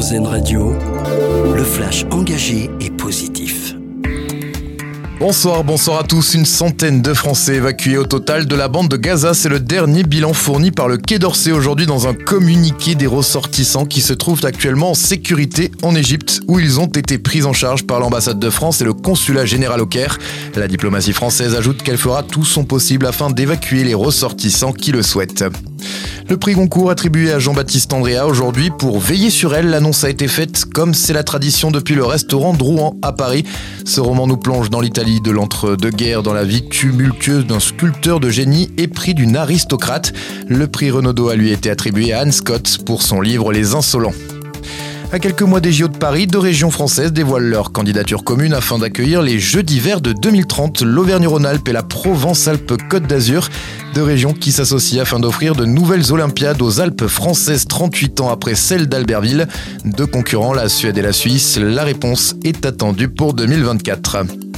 Radio, le flash engagé et positif. Bonsoir, bonsoir à tous. Une centaine de Français évacués au total de la bande de Gaza. C'est le dernier bilan fourni par le Quai d'Orsay aujourd'hui dans un communiqué des ressortissants qui se trouvent actuellement en sécurité en Égypte où ils ont été pris en charge par l'ambassade de France et le consulat général au Caire. La diplomatie française ajoute qu'elle fera tout son possible afin d'évacuer les ressortissants qui le souhaitent. Le prix Goncourt attribué à Jean-Baptiste Andrea aujourd'hui pour veiller sur elle, l'annonce a été faite comme c'est la tradition depuis le restaurant Drouan à Paris. Ce roman nous plonge dans l'Italie de l'entre-deux-guerres, dans la vie tumultueuse d'un sculpteur de génie et d'une aristocrate. Le prix Renaudot a lui été attribué à Anne Scott pour son livre Les Insolents. À quelques mois des JO de Paris, deux régions françaises dévoilent leur candidature commune afin d'accueillir les Jeux d'hiver de 2030, l'Auvergne-Rhône-Alpes et la Provence-Alpes-Côte d'Azur. Deux régions qui s'associent afin d'offrir de nouvelles Olympiades aux Alpes françaises 38 ans après celle d'Albertville. Deux concurrents, la Suède et la Suisse, la réponse est attendue pour 2024.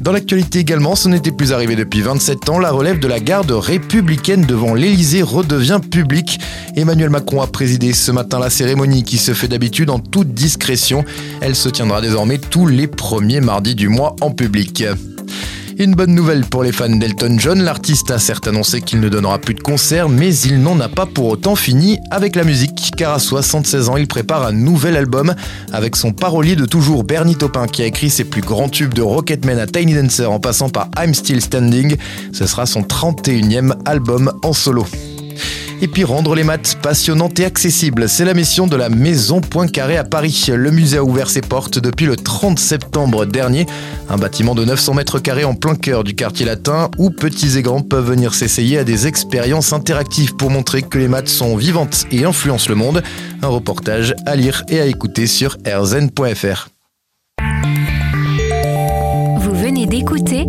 Dans l'actualité également, ce n'était plus arrivé depuis 27 ans, la relève de la garde républicaine devant l'Elysée redevient publique. Emmanuel Macron a présidé ce matin la cérémonie qui se fait d'habitude en toute discrétion. Elle se tiendra désormais tous les premiers mardis du mois en public. Une bonne nouvelle pour les fans d'Elton John, l'artiste a certes annoncé qu'il ne donnera plus de concerts, mais il n'en a pas pour autant fini avec la musique, car à 76 ans, il prépare un nouvel album avec son parolier de toujours Bernie Taupin qui a écrit ses plus grands tubes de Rocketman à Tiny Dancer en passant par I'm Still Standing. Ce sera son 31e album en solo. Et puis rendre les maths passionnantes et accessibles, c'est la mission de la Maison Poincaré à Paris. Le musée a ouvert ses portes depuis le 30 septembre dernier. Un bâtiment de 900 mètres carrés en plein cœur du quartier latin où petits et grands peuvent venir s'essayer à des expériences interactives pour montrer que les maths sont vivantes et influencent le monde. Un reportage à lire et à écouter sur rzn.fr. Vous venez d'écouter